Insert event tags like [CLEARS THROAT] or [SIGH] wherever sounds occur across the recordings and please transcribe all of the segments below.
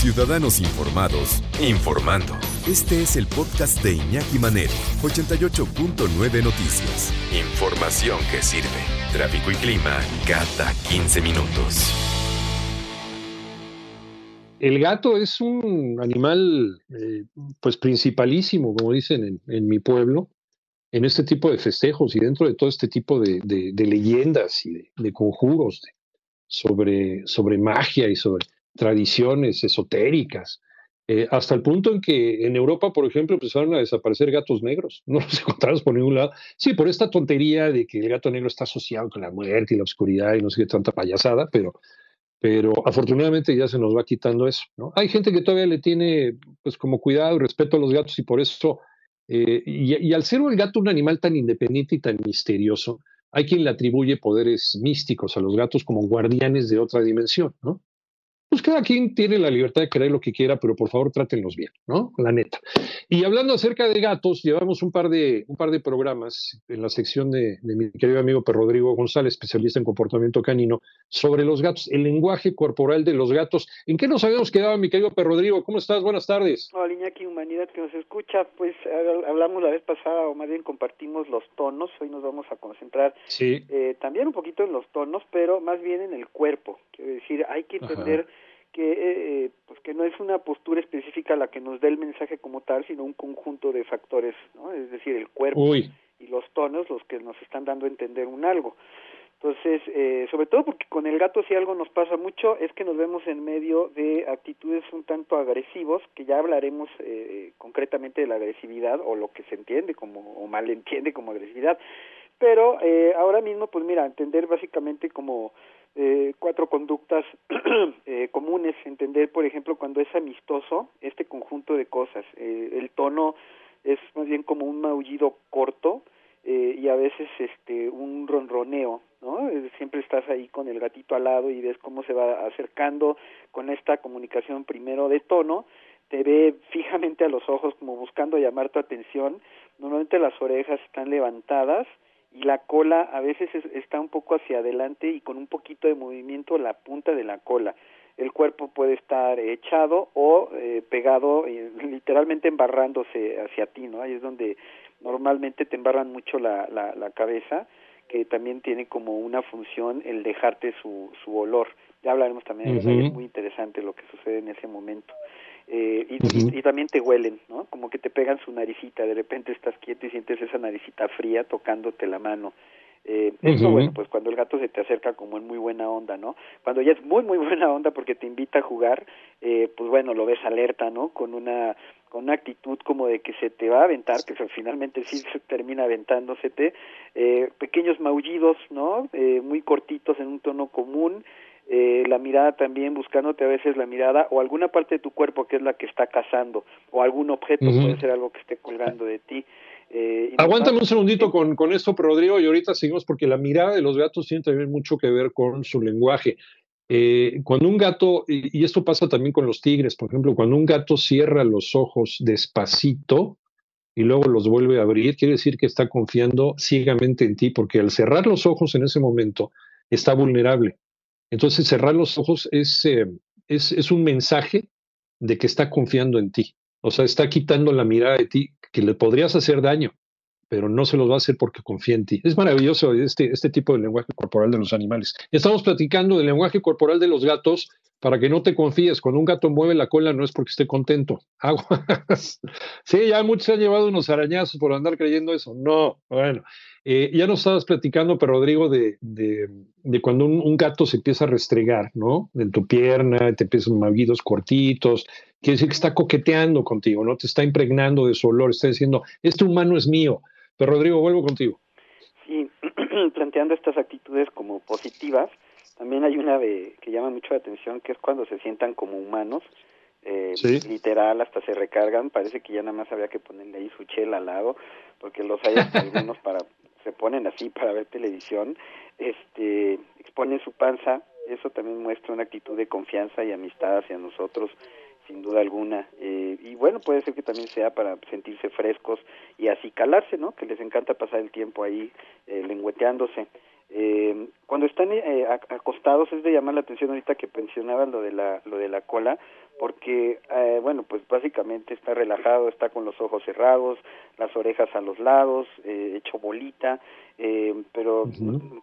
Ciudadanos informados, informando. Este es el podcast de Iñaki Manero, 88.9 Noticias. Información que sirve. Tráfico y clima cada 15 minutos. El gato es un animal, eh, pues principalísimo, como dicen en, mi pueblo, en este tipo de festejos y dentro de todo este tipo de leyendas y de, de conjuros sobre, sobre magia y sobre tradiciones esotéricas, eh, hasta el punto en que en Europa, por ejemplo, empezaron a desaparecer gatos negros, [LAUGHS] no los encontramos por ningún lado. Sí, por esta tontería de que el gato negro está asociado con la muerte y la oscuridad y no sé qué tanta payasada, pero, pero afortunadamente ya se nos va quitando eso. Hay gente que todavía le tiene pues como cuidado y respeto a los gatos y por eso, eh, y, y al ser el gato un animal tan independiente y tan misterioso, hay quien le atribuye poderes místicos a los gatos como guardianes de otra dimensión, ¿no? Pues cada quien tiene la libertad de creer lo que quiera, pero por favor trátenlos bien, ¿no? La neta. Y hablando acerca de gatos, llevamos un par de, un par de programas en la sección de, de mi querido amigo Per Rodrigo González, especialista en comportamiento canino, sobre los gatos, el lenguaje corporal de los gatos. ¿En qué nos habíamos quedado, mi querido Per Rodrigo? ¿Cómo estás? Buenas tardes. Hola, Iñaki Humanidad que nos escucha. Pues hablamos la vez pasada, o más bien compartimos los tonos. Hoy nos vamos a concentrar sí. eh, también un poquito en los tonos, pero más bien en el cuerpo. Quiero decir, hay que entender... Ajá que eh, pues que no es una postura específica la que nos dé el mensaje como tal, sino un conjunto de factores, ¿no? Es decir, el cuerpo Uy. y los tonos los que nos están dando a entender un algo. Entonces, eh, sobre todo porque con el gato si algo nos pasa mucho es que nos vemos en medio de actitudes un tanto agresivos, que ya hablaremos eh, concretamente de la agresividad o lo que se entiende como o mal entiende como agresividad. Pero eh, ahora mismo, pues mira, entender básicamente como eh, cuatro conductas [CLEARS THROAT] eh, comunes, entender, por ejemplo, cuando es amistoso, este conjunto de cosas. Eh, el tono es más bien como un maullido corto eh, y a veces este un ronroneo, ¿no? Siempre estás ahí con el gatito al lado y ves cómo se va acercando con esta comunicación primero de tono, te ve fijamente a los ojos como buscando llamar tu atención, normalmente las orejas están levantadas, y la cola a veces es, está un poco hacia adelante y con un poquito de movimiento la punta de la cola. El cuerpo puede estar echado o eh, pegado, eh, literalmente embarrándose hacia ti, ¿no? Ahí es donde normalmente te embarran mucho la, la, la cabeza, que también tiene como una función el dejarte su, su olor. Ya hablaremos también, uh -huh. es muy interesante lo que sucede en ese momento. Eh, y, uh -huh. y, y, también te huelen, ¿no? Como que te pegan su naricita, de repente estás quieto y sientes esa naricita fría tocándote la mano. Eh, uh -huh. Bueno, pues cuando el gato se te acerca como en muy buena onda, ¿no? Cuando ya es muy, muy [LAUGHS] buena onda porque te invita a jugar, eh, pues bueno, lo ves alerta, ¿no? Con una con una actitud como de que se te va a aventar, que finalmente sí se termina aventándosete, eh, pequeños maullidos, ¿no? Eh, muy cortitos en un tono común, eh, la mirada también buscándote a veces la mirada o alguna parte de tu cuerpo que es la que está cazando o algún objeto uh -huh. puede ser algo que esté colgando de ti. Eh, Aguántame un segundito con, con esto, Rodrigo, y ahorita seguimos porque la mirada de los gatos tiene también mucho que ver con su lenguaje. Eh, cuando un gato, y, y, esto pasa también con los tigres, por ejemplo, cuando un gato cierra los ojos despacito y luego los vuelve a abrir, quiere decir que está confiando ciegamente en ti, porque al cerrar los ojos en ese momento está vulnerable. Entonces, cerrar los ojos es, eh, es, es, un mensaje de que está confiando en ti. O sea, está quitando la mirada de ti, que le podrías hacer daño, pero no se los va a hacer porque confía en ti. Es maravilloso este, este tipo de lenguaje corporal de los animales. Estamos platicando del lenguaje corporal de los gatos para que no te confíes. Cuando un gato mueve la cola no es porque esté contento. [LAUGHS] Aguas. sí, ya muchos han llevado unos arañazos por andar creyendo eso. No, bueno. Eh, ya nos estabas platicando, pero Rodrigo, de, de, de cuando un, un, gato se empieza a restregar, ¿no? En tu pierna, te empiezan maullidos cortitos, quiere decir que está coqueteando contigo, ¿no? Te está impregnando de su olor, está diciendo, este humano es mío. Pero Rodrigo, vuelvo contigo. Sí, [CLEARS THROAT] planteando estas actitudes como positivas, También hay una de, que llama mucho la atención, que es cuando se sientan como humanos, eh, literal, hasta se recargan, parece que ya nada más había que ponerle ahí su chela al lado, porque los hay [LAUGHS] algunos para, se ponen así para ver televisión, este, exponen su panza, eso también muestra una actitud de confianza y amistad hacia nosotros, sin duda alguna. Eh, y bueno, puede ser que también sea para sentirse frescos y así calarse, ¿no? Que les encanta pasar el tiempo ahí eh, lengüeteándose. Eh, cuando están eh, acostados es de llamar la atención ahorita que mencionaban lo de la lo de la cola porque eh, bueno pues básicamente está relajado está con los ojos cerrados las orejas a los lados eh, hecho bolita eh, pero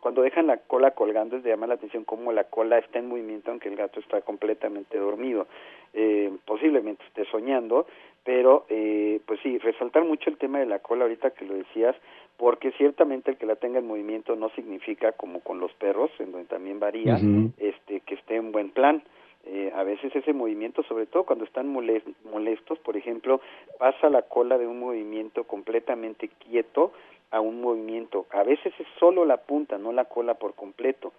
cuando dejan la cola colgando es de llamar la atención cómo la cola está en movimiento aunque el gato está completamente dormido eh, posiblemente esté soñando pero eh, pues sí resaltar mucho el tema de la cola ahorita que lo decías porque ciertamente el que la tenga en movimiento no significa como con los perros en donde también varía este que esté en buen plan eh, a veces ese movimiento, sobre todo cuando están molestos, por ejemplo, pasa la cola de un movimiento completamente quieto a un movimiento. A veces es solo la punta, no la cola por completo.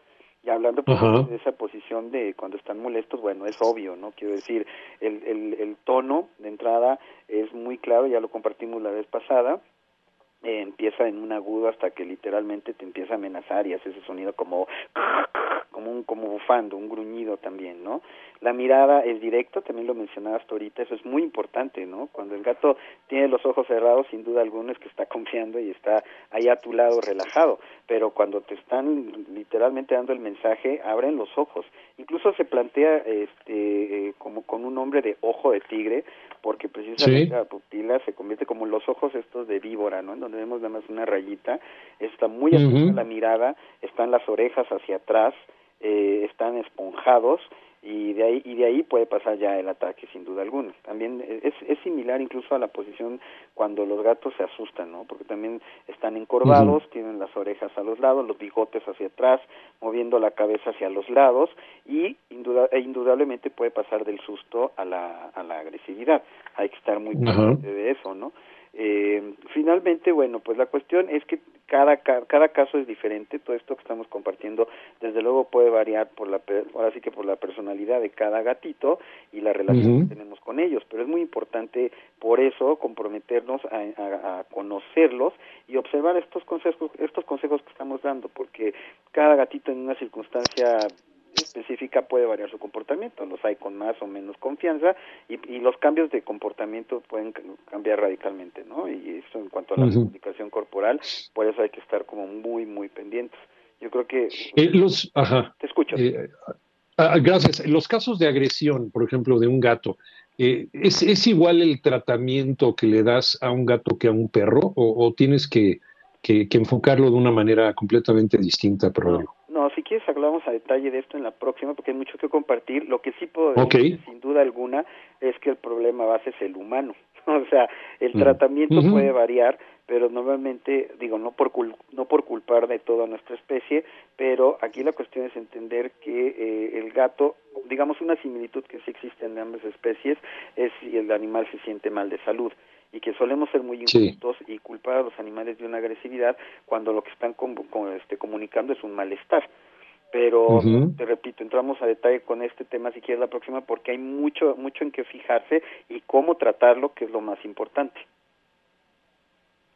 Y hablando de esa posición de cuando están molestos, bueno, es obvio, ¿no? Quiero decir, el, el, el tono de entrada es muy claro, ya lo compartimos la vez pasada, eh, empieza en un agudo hasta que literalmente te empieza a amenazar y hace ese sonido como como un como bufando, un gruñido también, ¿no? La mirada es directa, también lo mencionabas ahorita, eso es muy importante, ¿no? Cuando el gato tiene los ojos cerrados, sin duda alguna es que está [LAUGHS] confiando y está ahí a tu lado relajado, pero cuando te están literalmente dando el mensaje, abren los ojos. Incluso se plantea este eh, como con un nombre de ojo de tigre, porque precisamente la pupila se convierte como los ojos estos de víbora, ¿no? En donde vemos nada más una rayita, está muy uh la mirada, están las orejas hacia atrás, eh, están esponjados y de ahí y de ahí puede pasar ya el ataque sin duda alguna. También es, es similar incluso a la posición cuando los gatos se asustan no porque también están encorvados tienen las orejas a los lados los bigotes hacia atrás moviendo la cabeza hacia los lados y induda, e indudablemente puede pasar del susto a la a la agresividad. Hay que estar muy pendiente de eso no eh, finalmente, bueno, pues la cuestión es que cada, cada caso es diferente, todo esto que estamos compartiendo desde luego puede variar por la, ahora sí que por la personalidad de cada gatito y la relación que tenemos con ellos, pero es muy importante por eso comprometernos a, a, conocerlos y observar estos consejos, estos consejos que estamos dando, porque cada gatito en una circunstancia específica puede variar su comportamiento, los hay con más o menos confianza y, y los cambios de comportamiento pueden cambiar radicalmente, ¿no? Y eso en cuanto a la comunicación corporal, por eso hay que estar como muy, muy pendientes. Yo creo que... Eh, los, ajá. Te escucho. Eh, ah, gracias. Los casos de agresión, por ejemplo, de un gato, eh, ¿es, ¿es, igual el tratamiento que le das a un gato que a un perro o, o tienes que, que, que, enfocarlo de una manera completamente distinta? Pero... No quieres hablamos a detalle de esto en la próxima porque hay mucho que compartir. Lo que sí puedo decir, sin duda alguna, es que el problema base es el humano. [LAUGHS] o sea, el tratamiento puede variar, pero normalmente, digo, no por, no por culpar de toda nuestra especie, pero aquí la cuestión es entender que eh, el gato, digamos una similitud que sí existe en ambas especies, es si el animal se siente mal de salud y que solemos ser muy injustos y culpar a los animales de una agresividad cuando lo que están este, comunicando es un malestar. Pero te repito, entramos a detalle con este tema si quieres la próxima porque hay mucho mucho en qué fijarse y cómo tratarlo, que es lo más importante.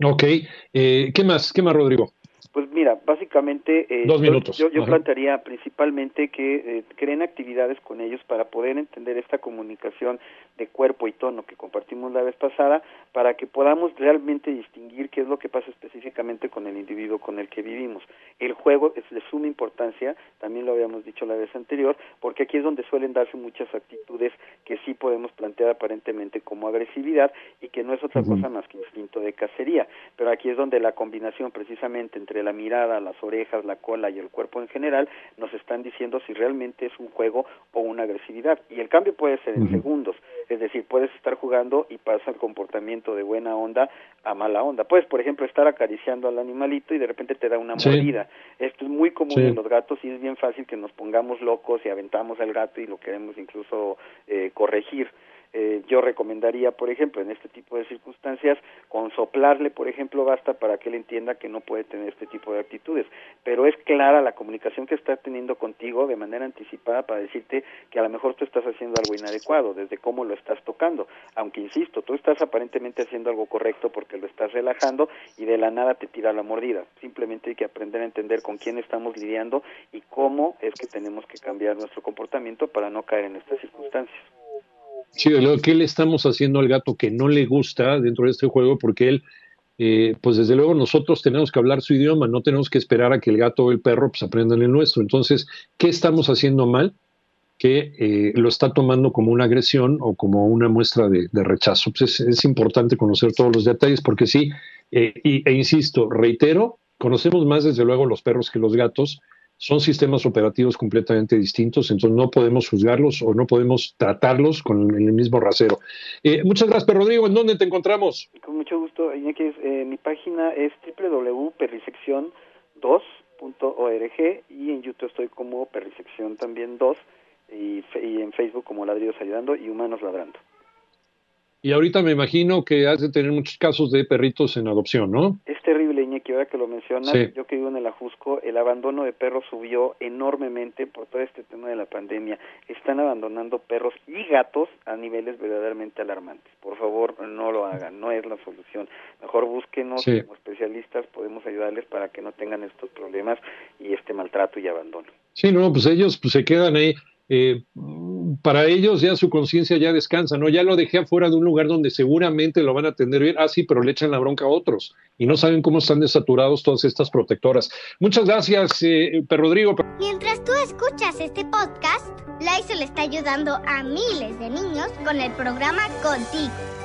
Ok, eh, ¿qué más? ¿Qué más, Rodrigo? Pues mira, básicamente eh, Dos minutos. yo, yo, plantearía principalmente que eh, creen actividades con ellos para poder entender esta comunicación de cuerpo y tono que compartimos la vez pasada, para que podamos realmente distinguir qué es lo que pasa específicamente con el individuo con el que vivimos. El juego es de suma importancia, también lo habíamos dicho la vez anterior, porque aquí es donde suelen darse muchas actitudes que sí podemos plantear aparentemente como agresividad y que no es otra cosa más que instinto de cacería. Pero aquí es donde la combinación precisamente entre la mirada, las orejas, la cola y el cuerpo en general, nos están diciendo si realmente es un juego o una agresividad. Y el cambio puede ser en segundos, es decir, puedes estar jugando y pasa el comportamiento de buena onda a mala onda. Puedes, por ejemplo, estar acariciando al animalito y de repente te da una mordida. Esto es muy común en los gatos y es bien fácil que nos pongamos locos y aventamos al gato y lo queremos incluso eh, corregir. Yo recomendaría, por ejemplo, en este tipo de circunstancias, con soplarle, por ejemplo, basta para que él entienda que no puede tener este tipo de actitudes. Pero es clara la comunicación que está teniendo contigo de manera anticipada para decirte que a lo mejor tú estás haciendo algo inadecuado, desde cómo lo estás tocando. Aunque, insisto, tú estás aparentemente haciendo algo correcto porque lo estás relajando y de la nada te tira la mordida. Simplemente hay que aprender a entender con quién estamos lidiando y cómo es que tenemos que cambiar nuestro comportamiento para no caer en estas circunstancias. Sí, lo que le estamos haciendo al gato que no le gusta dentro de este juego porque él, eh, pues desde luego nosotros tenemos que hablar su idioma, no tenemos que esperar a que el gato o el perro pues aprendan el nuestro. Entonces, ¿qué estamos haciendo mal? que eh, lo está tomando como una agresión o como una muestra de, rechazo. Pues es, importante conocer todos los detalles porque sí, eh, e insisto, reitero, conocemos más desde luego los perros que los gatos, son sistemas operativos completamente distintos, entonces no podemos juzgarlos o no podemos tratarlos con el mismo rasero. Eh, muchas gracias, Pedro Rodrigo. ¿En dónde te encontramos? Con mucho gusto, Iñaki. Eh, mi página es www.perrisección2.org y en YouTube estoy como Perrisección también 2 y, y en Facebook como Ladrillos Ayudando y Humanos Ladrando. Y ahorita me imagino que has de tener muchos casos de perritos en adopción, ¿no? Iñaki, ahora que lo mencionas, yo que vivo en el Ajusco, el abandono de perros subió enormemente por todo este tema de la pandemia. Están abandonando perros y gatos a niveles verdaderamente alarmantes. Por favor, no lo hagan, no es la solución. Mejor búsquenos como especialistas, podemos ayudarles para que no tengan estos problemas y este maltrato y abandono. Sí, no, pues ellos pues, se quedan ahí eh, para ellos ya su conciencia ya descansa, ¿no? Ya lo dejé afuera de un lugar donde seguramente lo van a atender bien, ah, sí, pero le echan la bronca a otros y no saben cómo están desaturados todas estas protectoras. Muchas gracias, eh, Rodrigo. Mientras tú escuchas este podcast, le está ayudando a miles de niños con el programa Contigo